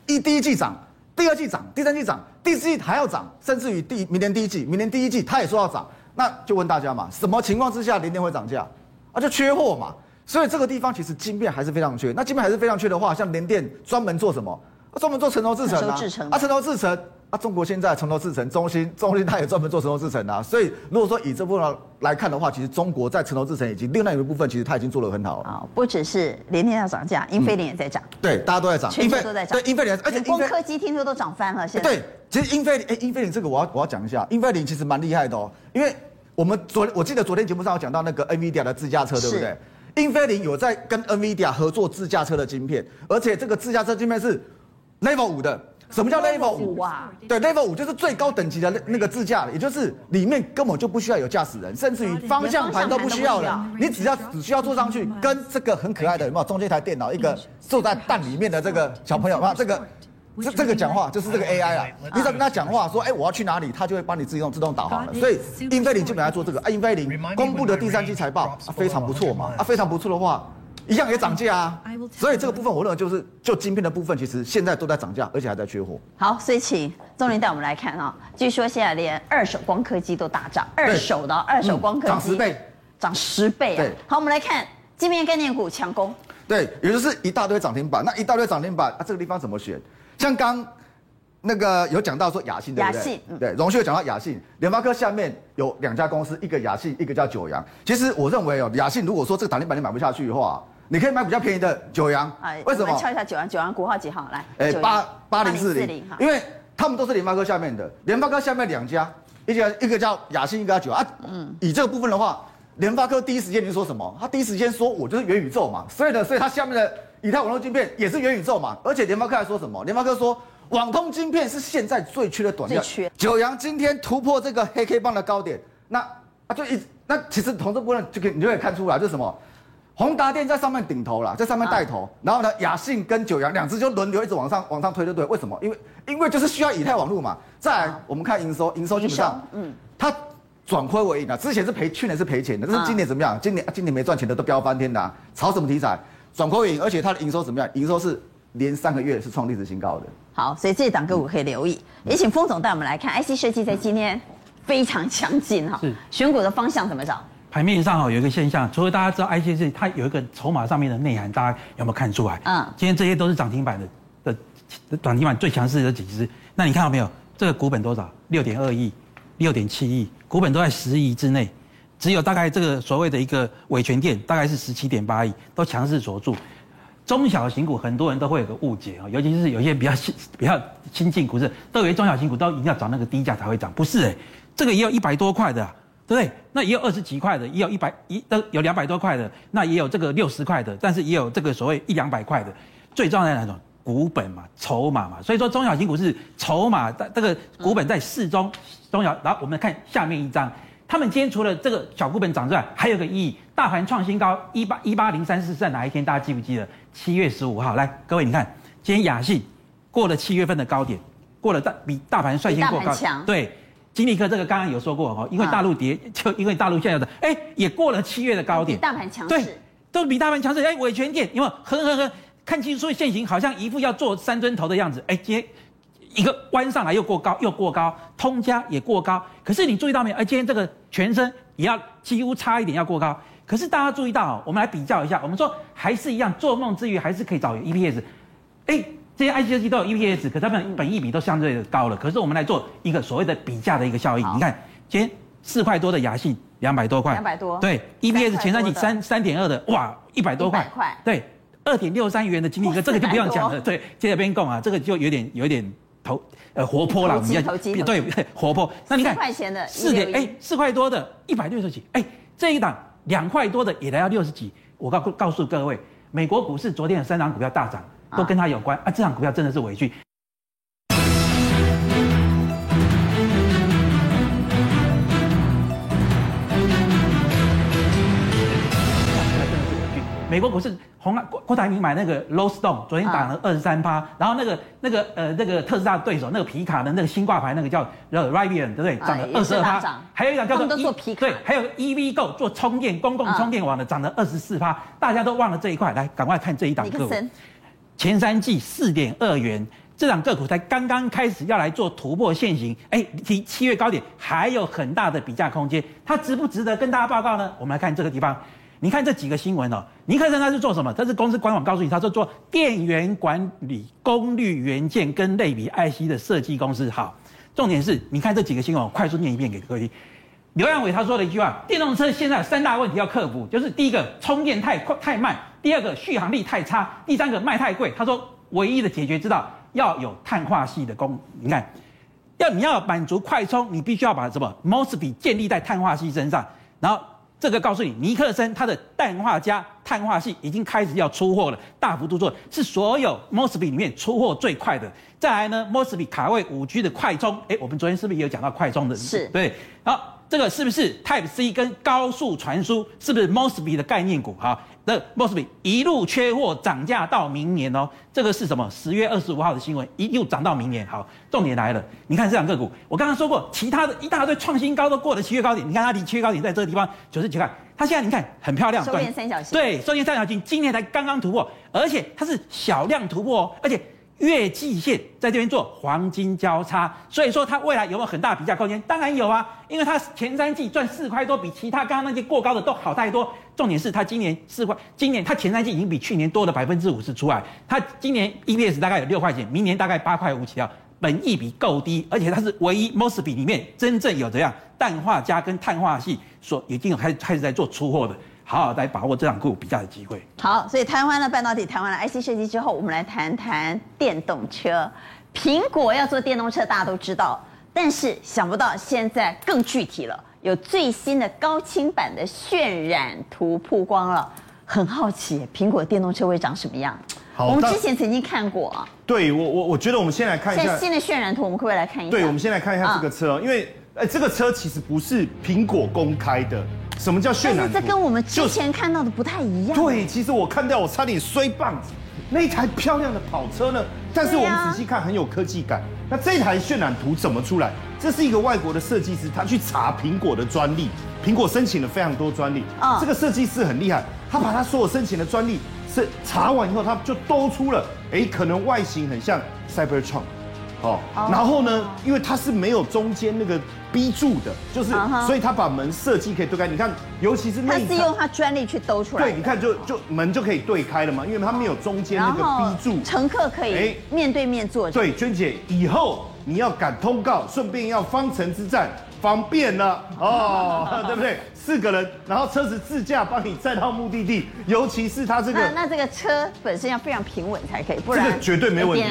一第一季涨，第二季涨，第三季涨，第四季还要涨，甚至于第明年第一季，明年第一季它也说要涨。那就问大家嘛，什么情况之下联电会涨价？啊，就缺货嘛。所以这个地方其实晶片还是非常缺。那晶片还是非常缺的话，像联电专门做什么？专门做成熟制程啊，啊，成熟制程啊，中国现在成投制程，中心，中芯它也专门做成熟制程啊。所以如果说以这部分来看的话，其实中国在成投制程以及另外一个部分，其实它已经做得很好了。啊，不只是联电要涨价，英飞凌也在涨。对，大家都在涨，全球都在涨。对，英飞凌，而且光科技听说都涨翻了。现在对，其实英飞凌，哎，英飞凌这个我要我要讲一下，英飞凌其实蛮厉害的哦，因为我们昨我记得昨天节目上有讲到那个 NVIDIA 的自驾车，对不对？英飞凌有在跟 NVIDIA 合作自驾车的晶片，而且这个自驾车晶片是。Level 五的，什么叫 Level 五啊？对，Level 五就是最高等级的那那个自驾了，也就是里面根本就不需要有驾驶人，甚至于方向盘都不需要了，你只要只需要坐上去，跟这个很可爱的有没有中间一台电脑，一个坐在蛋里面的这个小朋友啊，这个这这个讲话就是这个 AI 啊，你只要跟他讲话说，哎，我要去哪里，他就会帮你自动自动导航了。所以英飞凌基本上做这个，啊，英飞凌公布的第三季财报非常不错嘛，啊，非常不错的话。一样也涨价啊，所以这个部分我认为就是就晶片的部分，其实现在都在涨价，而且还在缺货。好，所以请钟林带我们来看啊，据说现在连二手光刻机都大涨，二手的二手光刻机涨十倍，涨十倍啊。好，我们来看晶片概念股强攻，对，也就是一大堆涨停板，那一大堆涨停板啊，这个地方怎么选？像刚那个有讲到说雅信对不对？对，荣旭有讲到雅信，联发科下面有两家公司，一个雅信，一个叫九阳。其实我认为哦，雅信如果说这个涨停板你买不下去的话。你可以买比较便宜的九阳，为什么？敲一下九阳，九阳股号几号？来，哎，八八零四零，因为他们都是联发科下面的，联发科下面两家，一家一个叫亚信，一个叫九阳啊。嗯，以这个部分的话，联发科第一时间就说什么？他第一时间说我就是元宇宙嘛，所以呢，所以他下面的以太网络晶片也是元宇宙嘛，而且联发科还说什么？联发科说网通晶片是现在最缺的短料，缺。九阳今天突破这个黑 K 棒的高点，那啊就一那其实从这部分就可以你就可以看出来，就是什么？宏达电在上面顶头了，在上面带头，然后呢，亚信跟九阳两只就轮流一直往上往上推，对不对？为什么？因为因为就是需要以太网络嘛。再来，我们看营收，营收基本上，嗯，它转亏为盈了。之前是赔，去年是赔钱的，但是今年怎么样？今年今年没赚钱的都飙翻天的，啊，炒什么题材？转亏为盈，而且它的营收怎么样？营收是连三个月是创历史新高的。好，所以这档个股可以留意。也请封总带我们来看，IC 设计在今天非常强劲哈。是选股的方向怎么找？盘面上哈有一个现象，除了大家知道 ICC 它有一个筹码上面的内涵，大家有没有看出来？嗯，今天这些都是涨停板的的涨停板最强势的几只。那你看到没有？这个股本多少？六点二亿，六点七亿，股本都在十亿之内。只有大概这个所谓的一个伟权店，大概是十七点八亿，都强势锁住。中小型股很多人都会有个误解啊，尤其是有些比较新比较新进股市都以为中小型股都一定要找那个低价才会涨，不是哎，这个也有一百多块的。对不对？那也有二十几块的，也有一百一都有两百多块的，那也有这个六十块的，但是也有这个所谓一两百块的。最重要的那种股本嘛，筹码嘛。所以说中小型股是筹码，这个股本在适中中小。然后我们看下面一张，他们今天除了这个小股本涨之外，还有个意义，大盘创新高一八一八零三四是在哪一天？大家记不记得？七月十五号。来，各位你看，今天雅信过了七月份的高点，过了大比大盘率先过高，对。金立科这个刚刚有说过哈，因为大陆跌，就因为大陆现在的哎也过了七月的高点，比大盘强势，对，都比大盘强势。哎，伟诠电因为呵呵呵，看技术线型好像一副要做三尊头的样子，哎，今天一个弯上来又过高又过高，通家也过高，可是你注意到没有？哎，今天这个全身也要几乎差一点要过高，可是大家注意到哦，我们来比较一下，我们说还是一样，做梦之余还是可以找 EPS，哎。这些 IC 设计都有 EPS，可是他们本益比都相对的高了。可是我们来做一个所谓的比价的一个效应，你看，今天四块多的亚信，两百多块，两百多，对，EPS 前三季三三点二的，哇，一百多块，对，二点六三元的金立哥，这个就不用讲了，对，接着边供啊，这个就有点有点投呃活泼了，我们要对 活泼。那你看四块钱的四点哎四块多的一百六十几哎这一档两块多的也来到六十几。我告告诉各位，美国股市昨天有三档股票大涨，都跟它有关啊。这档股票真的是委屈。美国股市，红蓝郭郭台铭买那个 Lordstown，昨天涨了二十三趴，然后那个那个呃那个特斯拉的对手那个皮卡的那个新挂牌那个叫 Rivian，对不对？涨了二十二趴。还有一档叫做 E，对，还有 EVgo 做充电公共充电网的涨了二十四趴。大家都忘了这一块，来赶快看这一档个股。前三季四点二元，这档个股才刚刚开始要来做突破线型，哎，离七月高点还有很大的比价空间，它值不值得跟大家报告呢？我们来看这个地方。你看这几个新闻哦，尼克森他是做什么？他是公司官网告诉你，他说做电源管理功率元件跟类比 IC 的设计公司。好，重点是，你看这几个新闻，我快速念一遍给各位。刘扬伟他说了一句话：电动车现在有三大问题要克服，就是第一个充电太快太慢，第二个续航力太差，第三个卖太贵。他说唯一的解决之道要有碳化系的功。你看，要你要满足快充，你必须要把什么 MOSFET 建立在碳化系身上，然后。这个告诉你，尼克森它的氮化镓碳化系已经开始要出货了，大幅度做，是所有 MOSFET 里面出货最快的。再来呢，MOSFET 卡位五 G 的快充，哎，我们昨天是不是也有讲到快充的？是，对，好。这个是不是 Type C 跟高速传输？是不是 MOSFET 的概念股？哈，那 MOSFET 一路缺货，涨价到明年哦。这个是什么？十月二十五号的新闻，一路涨到明年。好，重点来了，你看这两个股，我刚刚说过，其他的一大堆创新高都过了七月高点，你看它离七月高点在这个地方九十几块，它现在你看很漂亮，收敛三角形，对，收敛三角形，今年才刚刚突破，而且它是小量突破哦，而且。月季线在这边做黄金交叉，所以说它未来有没有很大比价空间？当然有啊，因为它前三季赚四块多，比其他刚刚那些过高的都好太多。重点是它今年四块，今年它前三季已经比去年多了百分之五十出来。它今年 EPS 大概有六块钱，明年大概八块五起跳，本益比够低，而且它是唯一 MOSFET 里面真正有这样氮化镓跟碳化系所已经有开始开始在做出货的。好好来把握这两个比较的机会。好，所以谈完了半导体，谈完了 IC 设计之后，我们来谈谈电动车。苹果要做电动车，大家都知道，但是想不到现在更具体了，有最新的高清版的渲染图曝光了。很好奇，苹果电动车会长什么样？好，我们之前曾经看过啊。对我，我我觉得我们先来看一下新的渲染图，我们可不可以来看一下？对，我们先来看一下这个车，嗯、因为呃，这个车其实不是苹果公开的。什么叫渲染图？这跟我们之前看到的不太一样。对，其实我看到我差点摔棒子。那一台漂亮的跑车呢？但是我们仔细看，很有科技感。那这台渲染图怎么出来？这是一个外国的设计师，他去查苹果的专利。苹果申请了非常多专利。啊，这个设计师很厉害，他把他所有申请的专利是查完以后，他就都出了。哎，可能外形很像 Cybertruck。哦，然后呢，因为它是没有中间那个 B 柱的，就是，所以它把门设计可以对开。你看，尤其是那它是用它专利去兜出来。对，你看就就门就可以对开了嘛，因为它没有中间那个 B 柱。乘客可以面对面坐。对，娟姐，以后你要赶通告，顺便要方程之战。方便了哦，对不对？四个人，然后车子自驾帮你载到目的地，尤其是它这个，那那这个车本身要非常平稳才可以，不然这个绝对没问题。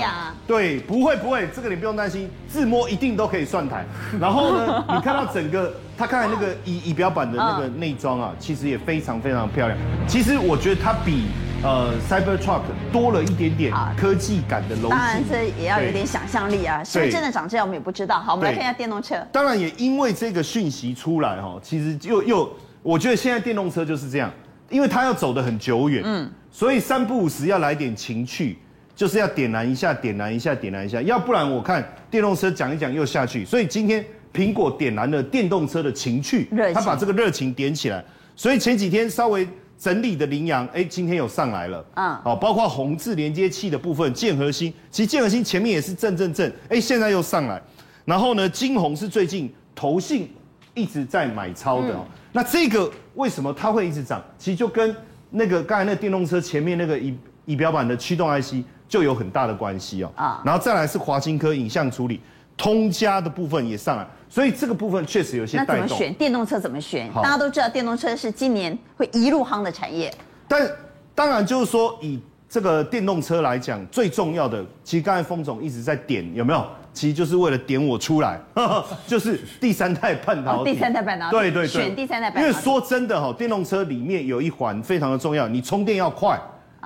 啊！对，不会不会，这个你不用担心，自摸一定都可以算台。然后呢，你看到整个，它刚才那个仪仪表板的那个内装啊，其实也非常非常漂亮。其实我觉得它比。呃，Cybertruck 多了一点点科技感的柔性，当然这也要有点想象力啊，是不是真的长这样我们也不知道。好，我们来看一下电动车。当然也因为这个讯息出来哈，其实又又，我觉得现在电动车就是这样，因为它要走得很久远，嗯，所以三不五时要来点情趣，就是要点燃一下，点燃一下，点燃一下，要不然我看电动车讲一讲又下去。所以今天苹果点燃了电动车的情趣，他把这个热情点起来。所以前几天稍微。整理的羚羊，哎，今天有上来了，嗯，好，包括红字连接器的部分，建核心，其实建核心前面也是正正正，哎，现在又上来，然后呢，金红是最近投信一直在买超的，嗯、那这个为什么它会一直涨？其实就跟那个刚才那电动车前面那个仪仪表板的驱动 IC 就有很大的关系哦，啊，然后再来是华新科影像处理。通家的部分也上来，所以这个部分确实有些带动。那怎么选电动车？怎么选？大家都知道电动车是今年会一路夯的产业。但当然就是说，以这个电动车来讲，最重要的，其实刚才峰总一直在点，有没有？其实就是为了点我出来，就是第三代半导体。第三代半导体。对对对。选第三代半导体。因为说真的哈，电动车里面有一环非常的重要，你充电要快，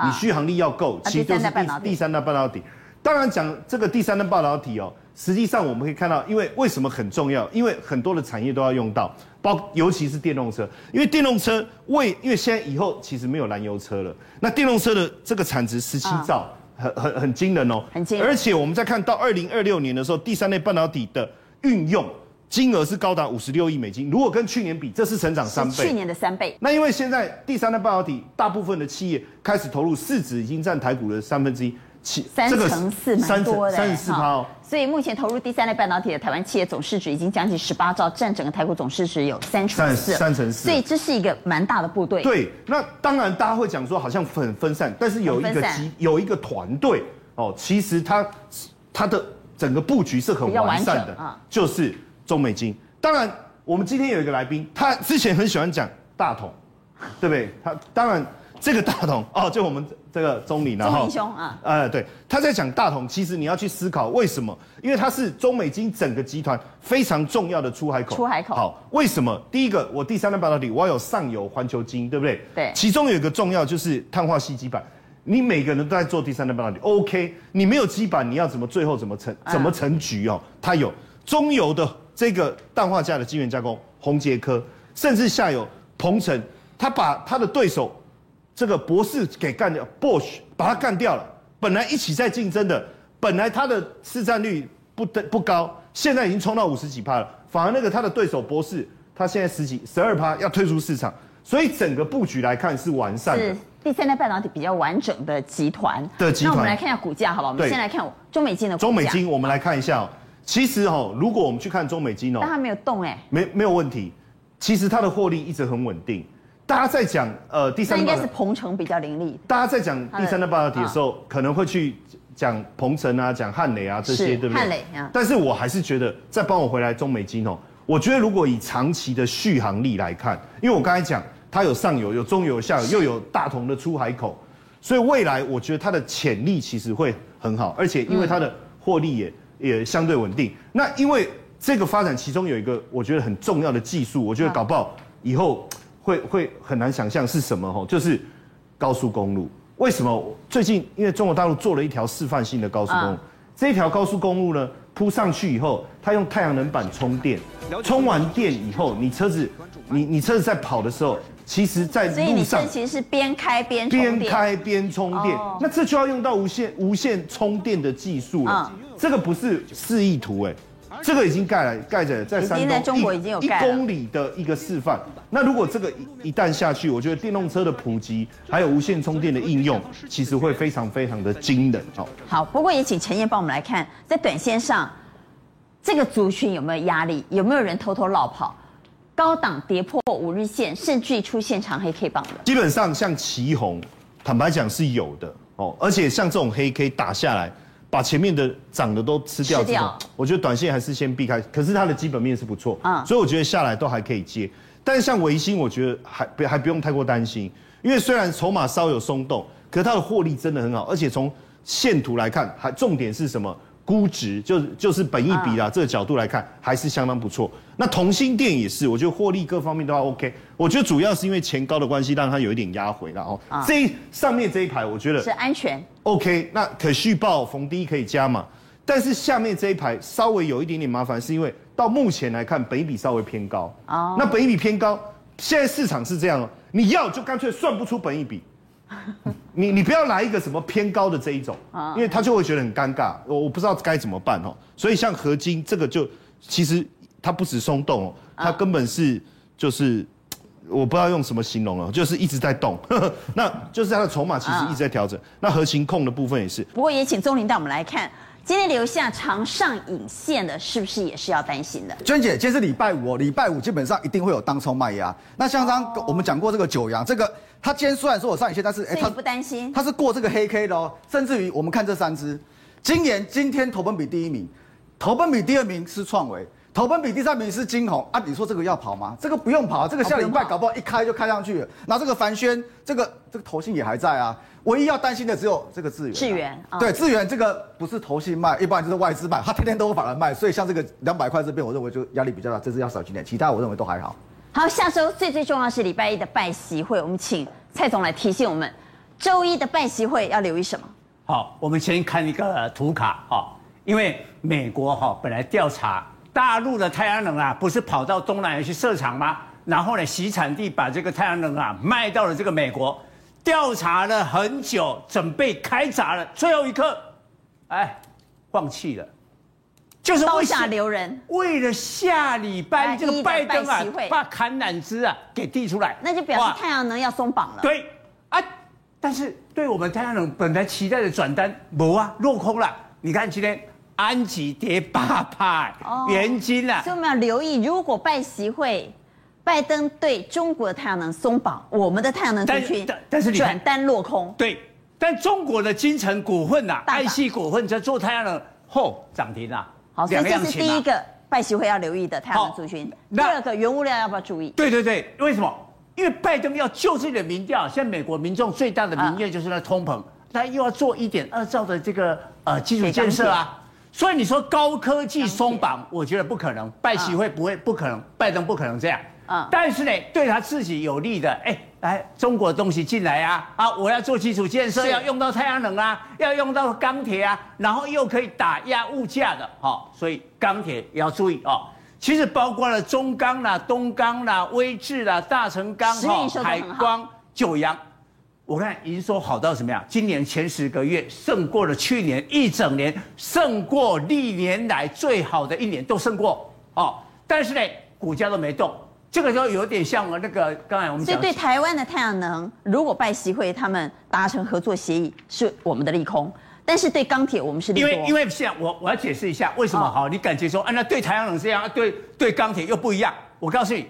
你续航力要够，其实就是第第三代半导体。当然讲这个第三代半导体哦，实际上我们可以看到，因为为什么很重要？因为很多的产业都要用到。包尤其是电动车，因为电动车为因为现在以后其实没有燃油车了，那电动车的这个产值十七兆，很很很惊人哦，很惊人。而且我们在看到二零二六年的时候，第三类半导体的运用金额是高达五十六亿美金，如果跟去年比，这是成长三倍，去年的三倍。那因为现在第三类半导体大部分的企业开始投入，市值已经占台股的三分之一。三成四蛮多的，三十四趴哦。所以目前投入第三类半导体的台湾企业总市值已经将近十八兆，占整个台股总市值有三成四。三成四。所以这是一个蛮大的部队。对，那当然大家会讲说好像很分散，但是有一个集有一个团队哦，其实它它的整个布局是很完善的，就是中美金。当然，我们今天有一个来宾，他之前很喜欢讲大同，对不对？他当然。这个大同哦，就我们这个中理，然后中理兄啊，呃，对，他在讲大同，其实你要去思考为什么？因为它是中美金整个集团非常重要的出海口。出海口。好，为什么？第一个，我第三代半导体，我要有上游环球金，对不对？对。其中有一个重要就是碳化矽基板，你每个人都在做第三代半导体，OK？你没有基板，你要怎么最后怎么成怎么成局哦？它有中游的这个氮化镓的晶圆加工，宏杰科，甚至下游鹏程，他把他的对手。这个博士给干掉，Bosch 把他干掉了。本来一起在竞争的，本来他的市占率不得不高，现在已经冲到五十几趴了。反而那个他的对手博士，他现在十几十二趴要退出市场，所以整个布局来看是完善的。是第三代半导体比较完整的集团的集团。那我们来看一下股价，好不好？我们先来看中美金的股。中美金，我们来看一下哦。其实哦，如果我们去看中美金哦，但它没有动哎，没没有问题。其实它的获利一直很稳定。大家在讲呃第三，应该是鹏程比较凌厉。大家在讲第三代半导体的时候，可能会去讲鹏程啊，讲汉磊啊这些，对不对？汉磊啊。但是我还是觉得，再帮我回来中美金哦。我觉得如果以长期的续航力来看，因为我刚才讲它有上游、有中游、下游，又有大同的出海口，所以未来我觉得它的潜力其实会很好，而且因为它的获利也也相对稳定。那因为这个发展其中有一个我觉得很重要的技术，我觉得搞不好以后。会会很难想象是什么吼，就是高速公路。为什么最近因为中国大陆做了一条示范性的高速公路，这一条高速公路呢铺上去以后，它用太阳能板充电，充完电以后，你车子你你车子在跑的时候，其实在路上，所以你其实是边开边边开边充电，那这就要用到无线无线充电的技术了。这个不是示意图哎。这个已经盖了，盖着在山东，在中国已经有一公里的一个示范。那如果这个一一旦下去，我觉得电动车的普及，还有无线充电的应用，其实会非常非常的惊人。哦，好，不过也请陈燕帮我们来看，在短线上，这个族群有没有压力？有没有人偷偷落跑？高档跌破五日线，甚至出现长黑 K 棒的？基本上像旗红，坦白讲是有的哦，而且像这种黑 K 打下来。把前面的涨的都吃掉之后，我觉得短线还是先避开。可是它的基本面是不错，嗯，所以我觉得下来都还可以接。但是像维新，我觉得还不还不用太过担心，因为虽然筹码稍有松动，可是它的获利真的很好，而且从线图来看，还重点是什么？估值就就是本益比啦，这个角度来看还是相当不错。那同心店也是，我觉得获利各方面都还 OK。我觉得主要是因为前高的关系，让它有一点压回了哦。这上面这一排我觉得是安全 OK。那可续报逢低可以加嘛？但是下面这一排稍微有一点点麻烦，是因为到目前来看，本益比稍微偏高。哦。那本益比偏高，现在市场是这样哦，你要就干脆算不出本益比。你你不要来一个什么偏高的这一种，因为他就会觉得很尴尬，我我不知道该怎么办哦。所以像合金这个就其实它不止松动哦，它根本是就是我不知道用什么形容了，就是一直在动，那就是它的筹码其实一直在调整。那核心控的部分也是。不过也请钟林带我们来看。今天留下长上影线的，是不是也是要担心的？娟姐，今天是礼拜五哦，礼拜五基本上一定会有当冲卖压。那像刚刚我们讲过这个九阳，这个它今天虽然说我上影线，但是哎，它不担心，它是过这个黑 K 的哦。甚至于我们看这三只，今年今天投奔比第一名，投奔比第二名是创维，投奔比第三名是晶宏啊，你说这个要跑吗？这个不用跑，这个下礼拜搞不好一开就开上去了。那这个凡轩，这个这个投信也还在啊。唯一要担心的只有这个智原，智原啊，对，智源这个不是投信卖，一般就是外资卖，他天天都有法人卖，所以像这个两百块这边，我认为就压力比较大，这次要小心点。其他我认为都还好。好，下周最最重要是礼拜一的拜习会，我们请蔡总来提醒我们，周一的拜习会要留意什么？好，我们先看一个图卡哈，因为美国哈本来调查大陆的太阳能啊，不是跑到东南亚去设厂吗？然后呢，洗产地把这个太阳能啊卖到了这个美国。调查了很久，准备开闸了，最后一刻，哎，放弃了，就是刀下留人，为了下礼拜这个拜登啊，把橄榄枝啊给递出来，那就表示太阳能要松绑了。对，啊，但是对我们太阳能本来期待的转单，没啊，落空了。你看今天安吉跌八趴，元金啊，所以我们要留意，如果拜习会。拜登对中国的太阳能松绑，我们的太阳能出去，但是转单落空。对，但中国的金城股份呐，爱系股份在做太阳能后涨停啊。好，所以这是第一个拜习会要留意的太阳能族群。第二个原物料要不要注意？对对对，为什么？因为拜登要救自己的民调，现在美国民众最大的民怨就是那通膨，他又要做一点二兆的这个呃基础建设啊，所以你说高科技松绑，我觉得不可能，拜习会不会不可能，拜登不可能这样。但是呢，对他自己有利的，哎，来中国的东西进来啊，啊，我要做基础建设，要用到太阳能啊，要用到钢铁啊，然后又可以打压物价的，好，所以钢铁也要注意哦。其实包括了中钢啦、东钢啦、威智啦、大成钢、哈、海光、九阳，我看已经说好到什么样？今年前十个月胜过了去年一整年，胜过历年来最好的一年都胜过哦。但是呢，股价都没动。这个就有点像我那个刚才我们讲，所以对台湾的太阳能，如果拜习会他们达成合作协议，是我们的利空；但是对钢铁，我们是利多。因为因为现在我我要解释一下为什么好，你感觉说啊，那对太阳能这样，对对钢铁又不一样。我告诉你，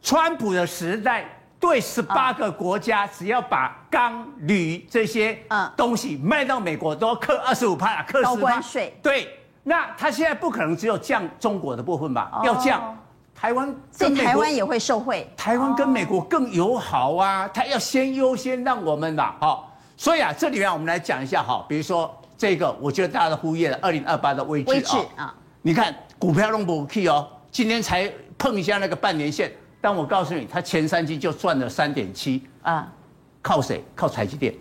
川普的时代对十八个国家，只要把钢铝这些嗯东西卖到美国，都要克二十五趴，课十趴税。对，那他现在不可能只有降中国的部分吧？要降。台湾，所以台湾也会受惠。台湾跟美国更友好啊，他要先优先让我们的好。所以啊，这里面我们来讲一下哈，比如说这个，我觉得大家都忽略了二零二八的威致啊。你看股票弄不 key 哦，今天才碰一下那个半年线，但我告诉你，它前三季就赚了三点七啊，靠谁？靠台积电。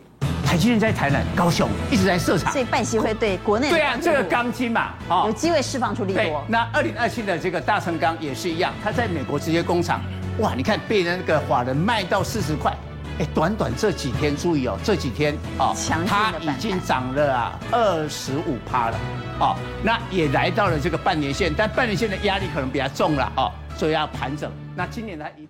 台积电在台南、高雄一直在设厂，所以拜习会对国内对啊，这个钢筋嘛，有机会释放出利多。那二零二七的这个大成钢也是一样，它在美国直接工厂，哇，你看被那个法人卖到四十块，哎，短短这几天，注意哦，这几天哦，它已经涨了啊二十五趴了，哦，那也来到了这个半年线，但半年线的压力可能比较重了哦，所以要盘整。那今年它一。